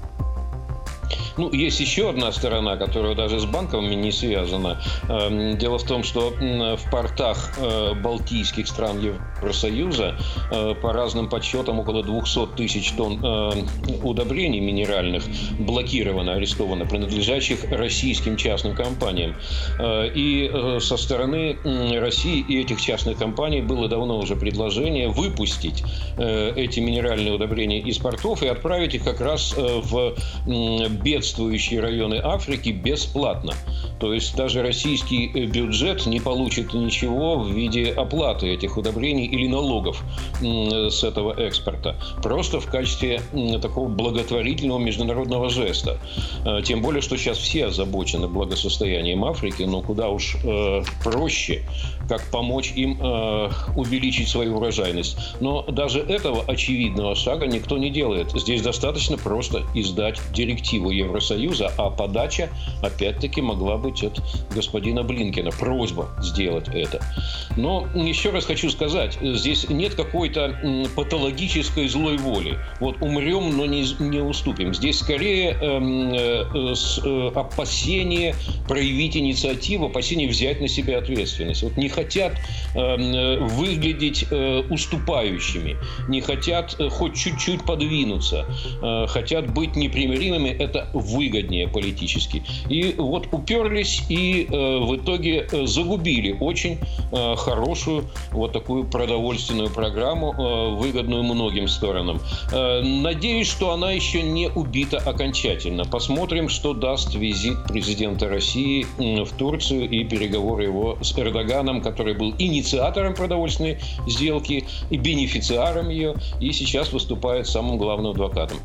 Ну, есть еще одна сторона, которая даже с банками не связана. Эм, дело в том, что в портах э, балтийских стран Евросоюза э, по разным подсчетам около 200 тысяч тонн э, удобрений минеральных блокировано, арестовано, принадлежащих российским частным компаниям. И со стороны России и этих частных компаний было давно уже предложение выпустить эти минеральные удобрения из портов и отправить их как раз в бедствующие районы Африки бесплатно. То есть даже российский э, бюджет не получит ничего в виде оплаты этих удобрений или налогов с этого экспорта. Просто в качестве такого благотворительного международного жеста. Э, тем более, что сейчас все озабочены благосостоянием Африки, но куда уж э, проще, как помочь им э, увеличить свою урожайность. Но даже этого очевидного шага никто не делает. Здесь достаточно просто издать директиву Евросоюза, а подача, опять-таки, могла быть от господина Блинкина. Просьба сделать это. Но еще раз хочу сказать, здесь нет какой-то патологической злой воли. Вот умрем, но не, не уступим. Здесь скорее эм, э, э, опасение проявить инициативу, опасение взять на себя ответственность. Вот не хотят эм, э, выглядеть э, уступающими, не хотят э, хоть чуть-чуть подвинуться, хотят быть непримиримыми. Это выгоднее политически. И вот уперлись и в итоге загубили очень хорошую вот такую продовольственную программу, выгодную многим сторонам. Надеюсь, что она еще не убита окончательно. Посмотрим, что даст визит президента России в Турцию и переговоры его с Эрдоганом, который был инициатором продовольственной сделки и бенефициаром ее, и сейчас выступает самым главным адвокатом.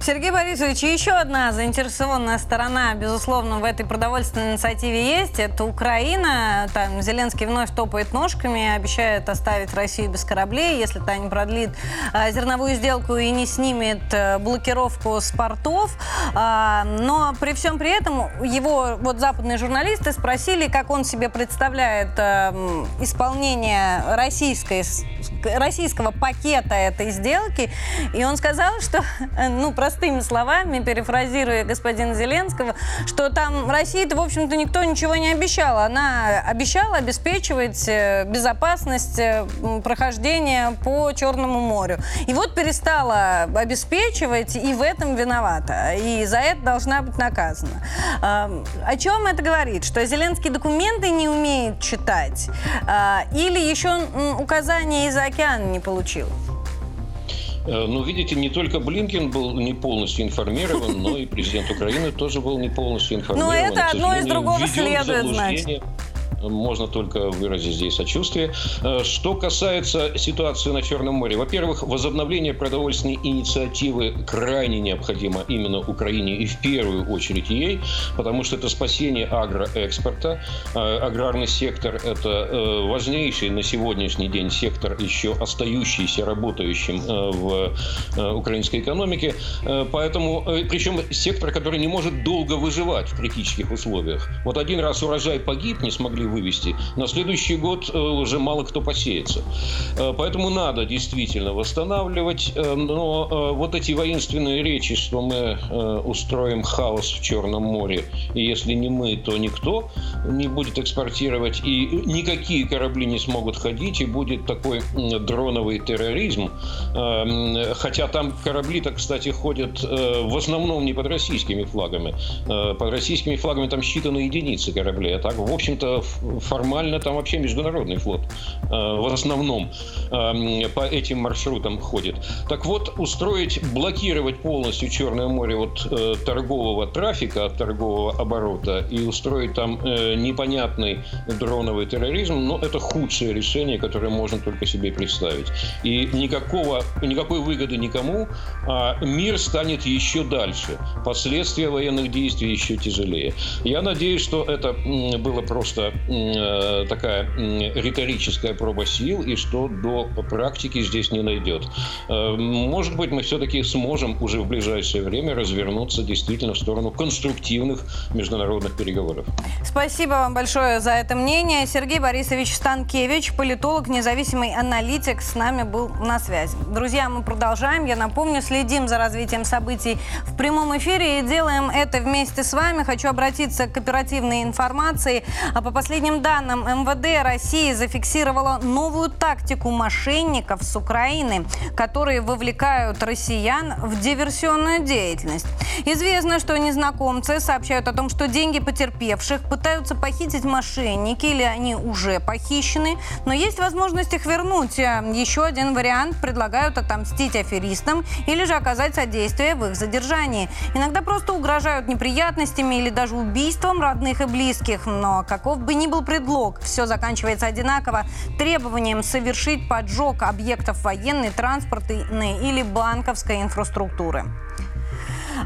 Сергей Борисович, еще одна заинтересованная сторона, безусловно, в этой продовольственной инициативе есть. Это Украина. Там Зеленский вновь топает ножками, обещает оставить Россию без кораблей, если та не продлит э, зерновую сделку и не снимет э, блокировку с портов. Э, но при всем при этом его вот западные журналисты спросили, как он себе представляет э, исполнение российской, российского пакета этой сделки. И он сказал, что ну, простыми словами, перефразируя господина Зеленского, что там России-то, в общем-то, никто ничего не обещал. Она обещала обеспечивать э, безопасность э, прохождения по Черному морю. И вот перестала обеспечивать, и в этом виновата. И за это должна быть наказана. О чем это говорит? Что Зеленский документы не умеет читать? А, или еще указания из океана не получил? Э, ну, видите, не только Блинкин был не полностью информирован, но и президент Украины тоже был не полностью информирован. Ну, это одно из другого следует, значит можно только выразить здесь сочувствие. Э, что касается ситуации на Черном море. Во-первых, возобновление продовольственной инициативы крайне необходимо именно Украине и в первую очередь ей, потому что это спасение агроэкспорта. Э, аграрный сектор – это э, важнейший на сегодняшний день сектор, еще остающийся работающим в украинской экономике. Поэтому, причем сектор, который не может долго выживать в критических условиях. Вот один раз урожай погиб, не смогли вывести. На следующий год э, уже мало кто посеется. Э, поэтому надо действительно восстанавливать. Э, но вот эти воинственные речи, что мы устроим хаос в Черном море, и если не мы, то никто не будет экспортировать, и никакие корабли не смогут ходить, и будет такой дроновый терроризм. Хотя там корабли-то, кстати, ходят в основном не под российскими флагами. Под российскими флагами там считаны единицы кораблей. А так, в общем-то, формально там вообще международный флот э, в основном эм, по этим маршрутам ходит. Так вот, устроить, блокировать полностью Черное море от э, торгового трафика, от торгового оборота и устроить там э, непонятный дроновый терроризм, ну, это худшее решение, которое можно только себе представить. И никакого, никакой выгоды никому, а мир станет еще дальше. Последствия военных действий еще тяжелее. Я надеюсь, что это было просто э, такая риторическая проба сил и что до практики здесь не найдет. Э, может быть, мы все-таки сможем уже в ближайшее время развернуться действительно в сторону конструктивных международных переговоров. Спасибо вам большое за это мнение. Сергей Борисович Станкевич, политолог, независимый аналитик, с нами был на связи. Друзья, мы продолжаем. Я напомню, следим за развитием событий в прямом эфире и делаем это вместе с вами. Хочу обратиться к оперативной информации. А по последним данным, МВД России зафиксировала новую тактику мошенников с Украины, которые вовлекают россиян в диверсионную деятельность. Известно, что незнакомцы сообщают о том, что деньги потерпевших пытаются похитить мошенники или они уже похищены, но есть возможность их вернуть. Еще один вариант предлагают отомстить аферистам или же оказать содействие в их задержании. Иногда просто угрожают неприятностями или даже убийством родных и близких. Но каков бы ни был предлог, все заканчивается одинаково требованием совершить поджог объектов военной, транспортной или банковской инфраструктуры.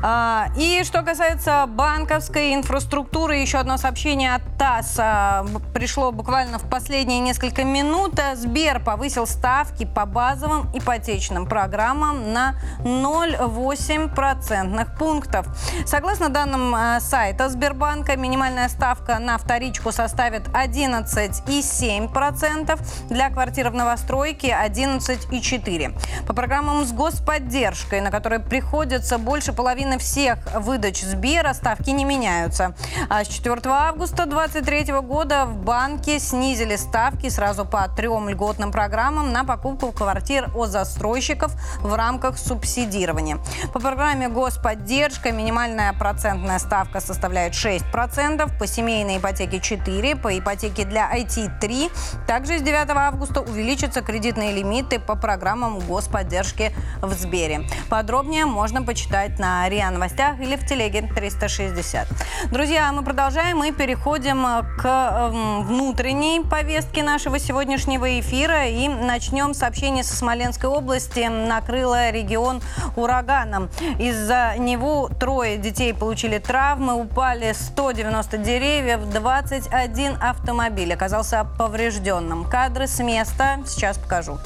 А, и что касается банковской инфраструктуры, еще одно сообщение от ТАСС а, пришло буквально в последние несколько минут. Сбер повысил ставки по базовым ипотечным программам на 0,8 процентных пунктов. Согласно данным а, сайта Сбербанка, минимальная ставка на вторичку составит 11,7%, для квартир в новостройке 11,4%. По программам с господдержкой, на которые приходится больше половины половины всех выдач Сбера ставки не меняются. А с 4 августа 2023 года в банке снизили ставки сразу по трем льготным программам на покупку квартир от застройщиков в рамках субсидирования. По программе господдержка минимальная процентная ставка составляет 6%, по семейной ипотеке 4%, по ипотеке для IT 3%. Также с 9 августа увеличатся кредитные лимиты по программам господдержки в Сбере. Подробнее можно почитать на РИА Новостях или в телеге 360. Друзья, мы продолжаем и переходим к эм, внутренней повестке нашего сегодняшнего эфира и начнем сообщение со Смоленской области. Накрыло регион ураганом. Из-за него трое детей получили травмы, упали 190 деревьев, 21 автомобиль оказался поврежденным. Кадры с места сейчас покажу.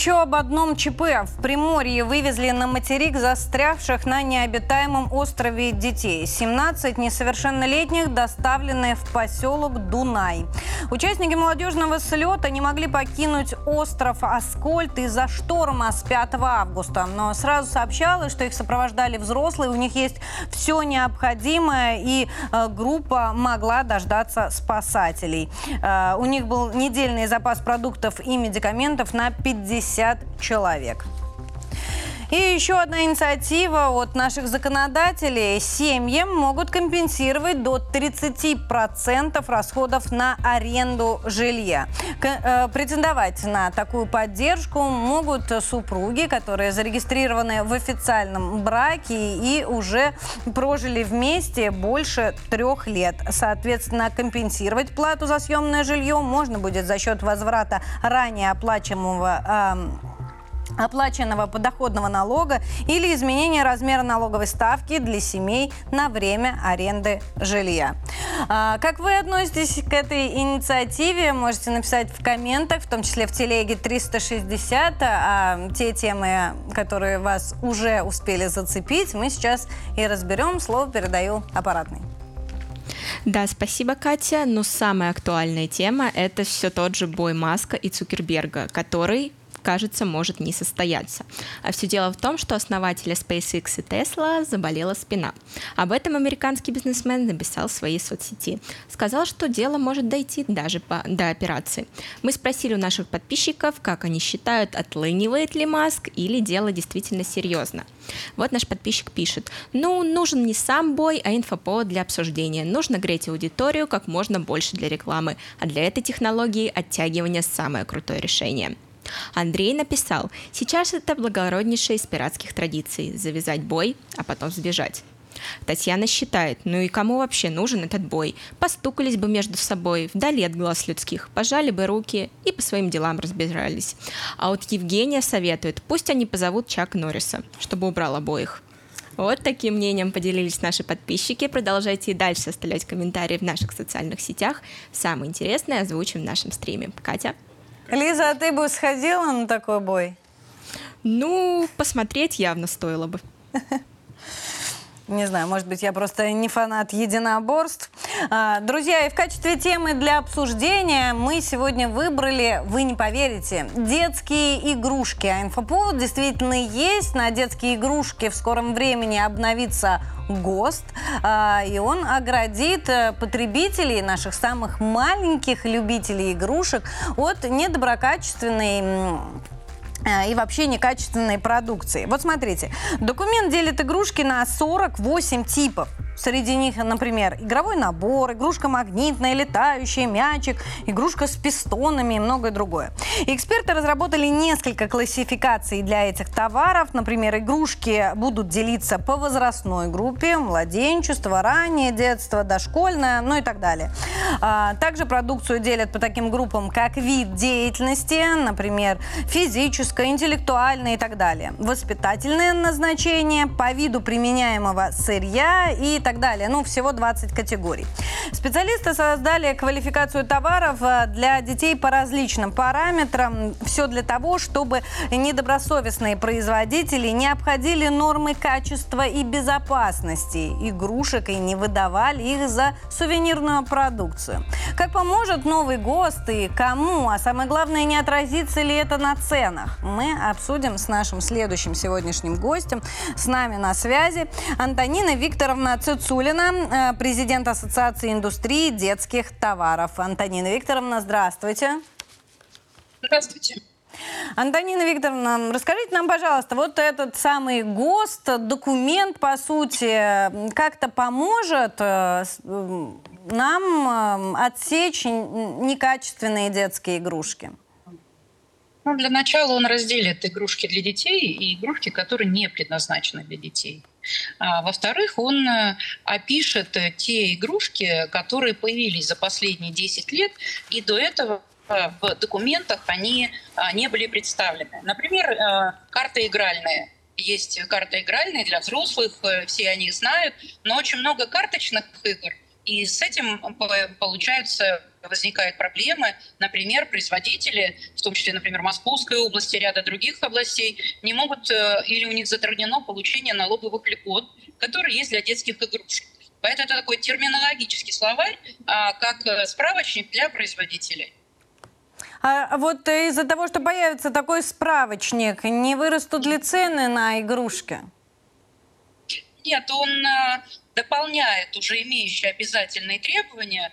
Еще об одном ЧП. В Приморье вывезли на материк застрявших на необитаемом острове детей. 17 несовершеннолетних доставлены в поселок Дунай. Участники молодежного слета не могли покинуть остров Аскольд из-за шторма с 5 августа. Но сразу сообщалось, что их сопровождали взрослые, у них есть все необходимое, и э, группа могла дождаться спасателей. Э, у них был недельный запас продуктов и медикаментов на 50 50 человек. И еще одна инициатива от наших законодателей. Семьям могут компенсировать до 30% расходов на аренду жилья. Э, претендовать на такую поддержку могут супруги, которые зарегистрированы в официальном браке и уже прожили вместе больше трех лет. Соответственно, компенсировать плату за съемное жилье можно будет за счет возврата ранее оплачиваемого оплаченного подоходного налога или изменение размера налоговой ставки для семей на время аренды жилья. А, как вы относитесь к этой инициативе, можете написать в комментах, в том числе в телеге 360, а те темы, которые вас уже успели зацепить, мы сейчас и разберем. Слово передаю аппаратной. Да, спасибо, Катя. Но самая актуальная тема – это все тот же бой Маска и Цукерберга, который кажется, может не состояться. А все дело в том, что основателя SpaceX и Tesla заболела спина. Об этом американский бизнесмен написал в своей соцсети. Сказал, что дело может дойти даже по, до операции. Мы спросили у наших подписчиков, как они считают, отлынивает ли Маск или дело действительно серьезно. Вот наш подписчик пишет. Ну, нужен не сам бой, а инфоповод для обсуждения. Нужно греть аудиторию как можно больше для рекламы. А для этой технологии оттягивание самое крутое решение. Андрей написал, сейчас это благороднейшая из пиратских традиций – завязать бой, а потом сбежать. Татьяна считает, ну и кому вообще нужен этот бой? Постукались бы между собой, вдали от глаз людских, пожали бы руки и по своим делам разбирались. А вот Евгения советует, пусть они позовут Чак Норриса, чтобы убрал обоих. Вот таким мнением поделились наши подписчики. Продолжайте и дальше оставлять комментарии в наших социальных сетях. Самое интересное озвучим в нашем стриме. Катя? Лиза, а ты бы сходила на такой бой? Ну, посмотреть явно стоило бы. Не знаю, может быть, я просто не фанат единоборств. А, друзья, и в качестве темы для обсуждения мы сегодня выбрали, вы не поверите, детские игрушки. А инфоповод действительно есть. На детские игрушки в скором времени обновится ГОСТ, а, и он оградит э, потребителей, наших самых маленьких любителей игрушек, от недоброкачественной и вообще некачественной продукции. Вот смотрите, документ делит игрушки на 48 типов. Среди них, например, игровой набор, игрушка магнитная, летающая, мячик, игрушка с пистонами и многое другое. Эксперты разработали несколько классификаций для этих товаров. Например, игрушки будут делиться по возрастной группе, младенчество, раннее детство, дошкольное, ну и так далее. А, также продукцию делят по таким группам, как вид деятельности, например, физическое, интеллектуальное и так далее. Воспитательное назначение по виду применяемого сырья и так так далее. Ну, всего 20 категорий. Специалисты создали квалификацию товаров э, для детей по различным параметрам. Все для того, чтобы недобросовестные производители не обходили нормы качества и безопасности игрушек и не выдавали их за сувенирную продукцию. Как поможет новый ГОСТ и кому, а самое главное, не отразится ли это на ценах, мы обсудим с нашим следующим сегодняшним гостем. С нами на связи Антонина Викторовна Цицу Цулина, э, президент Ассоциации индустрии детских товаров. Антонина Викторовна, здравствуйте. Здравствуйте. Антонина Викторовна, расскажите нам, пожалуйста, вот этот самый ГОСТ, документ, по сути, как-то поможет э, нам э, отсечь некачественные детские игрушки? Ну, для начала он разделит игрушки для детей и игрушки, которые не предназначены для детей. А, во-вторых, он э, опишет э, те игрушки, которые появились за последние 10 лет, и до этого э, в документах они не были представлены. Например, карты игральные. Есть карты игральные для взрослых, все они знают, но очень много карточных игр – и с этим получается возникают проблемы. Например, производители, в том числе, например, Московской области, ряда других областей, не могут э, или у них затруднено получение налоговых льгот, которые есть для детских игрушек. Поэтому это такой терминологический словарь, а, как э, справочник для производителей. А вот из-за того, что появится такой справочник, не вырастут ли цены на игрушки? Нет, он э, дополняет уже имеющие обязательные требования.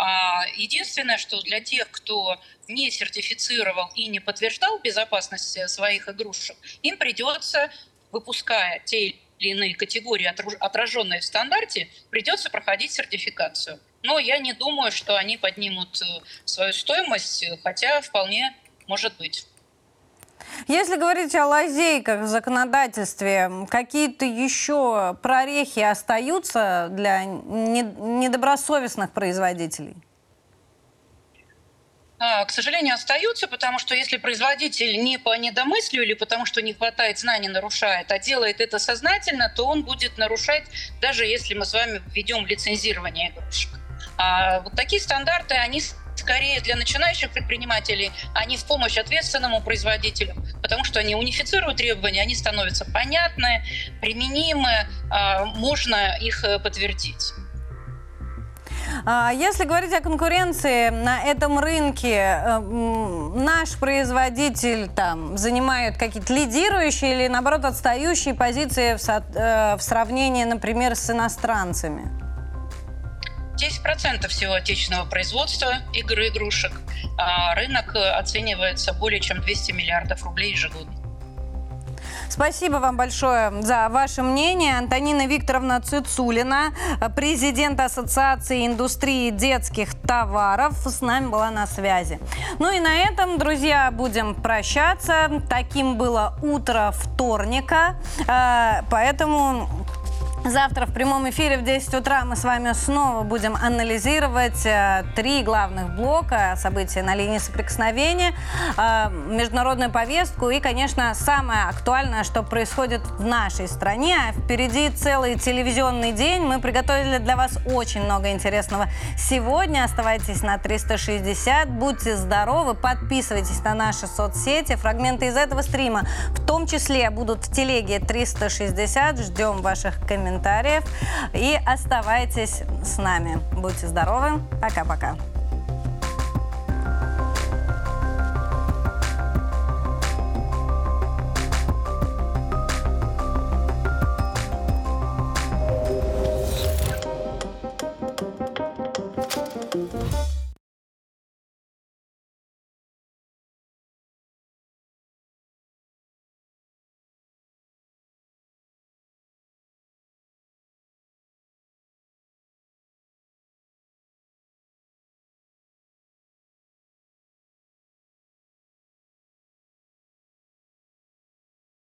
А, единственное, что для тех, кто не сертифицировал и не подтверждал безопасность своих игрушек, им придется, выпуская те или иные категории, отраженные в стандарте, придется проходить сертификацию. Но я не думаю, что они поднимут э, свою стоимость, хотя вполне может быть. Если говорить о лазейках в законодательстве, какие-то еще прорехи остаются для недобросовестных производителей? А, к сожалению, остаются, потому что если производитель не по недомыслию или потому что не хватает знаний, нарушает, а делает это сознательно, то он будет нарушать, даже если мы с вами введем лицензирование игрушек. А вот такие стандарты, они скорее для начинающих предпринимателей, а не в помощь ответственному производителю, потому что они унифицируют требования, они становятся понятны, применимы, а, можно их э, подтвердить. А Если говорить о конкуренции на этом рынке, э, наш производитель там занимает какие-то лидирующие или, наоборот, отстающие позиции в, э, в сравнении, например, с иностранцами? 10% всего отечественного производства игр и игрушек, а рынок э, оценивается более чем 200 миллиардов рублей ежегодно. Спасибо вам большое за ваше мнение. Антонина Викторовна Цицулина, президент Ассоциации индустрии детских товаров, с нами была на связи. Ну и на этом, друзья, будем прощаться. Таким было утро вторника. Э, Поэтому Завтра в прямом эфире в 10 утра мы с вами снова будем анализировать э, три главных блока события на линии соприкосновения, э, международную повестку и, конечно, самое актуальное, что происходит в нашей стране. А Впереди целый телевизионный день. Мы приготовили для вас очень много интересного сегодня. Оставайтесь на 360, будьте здоровы, подписывайтесь на наши соцсети. Фрагменты из этого стрима в том числе будут в телеге 360. Ждем ваших комментариев и оставайтесь с нами. Будьте здоровы. Пока-пока.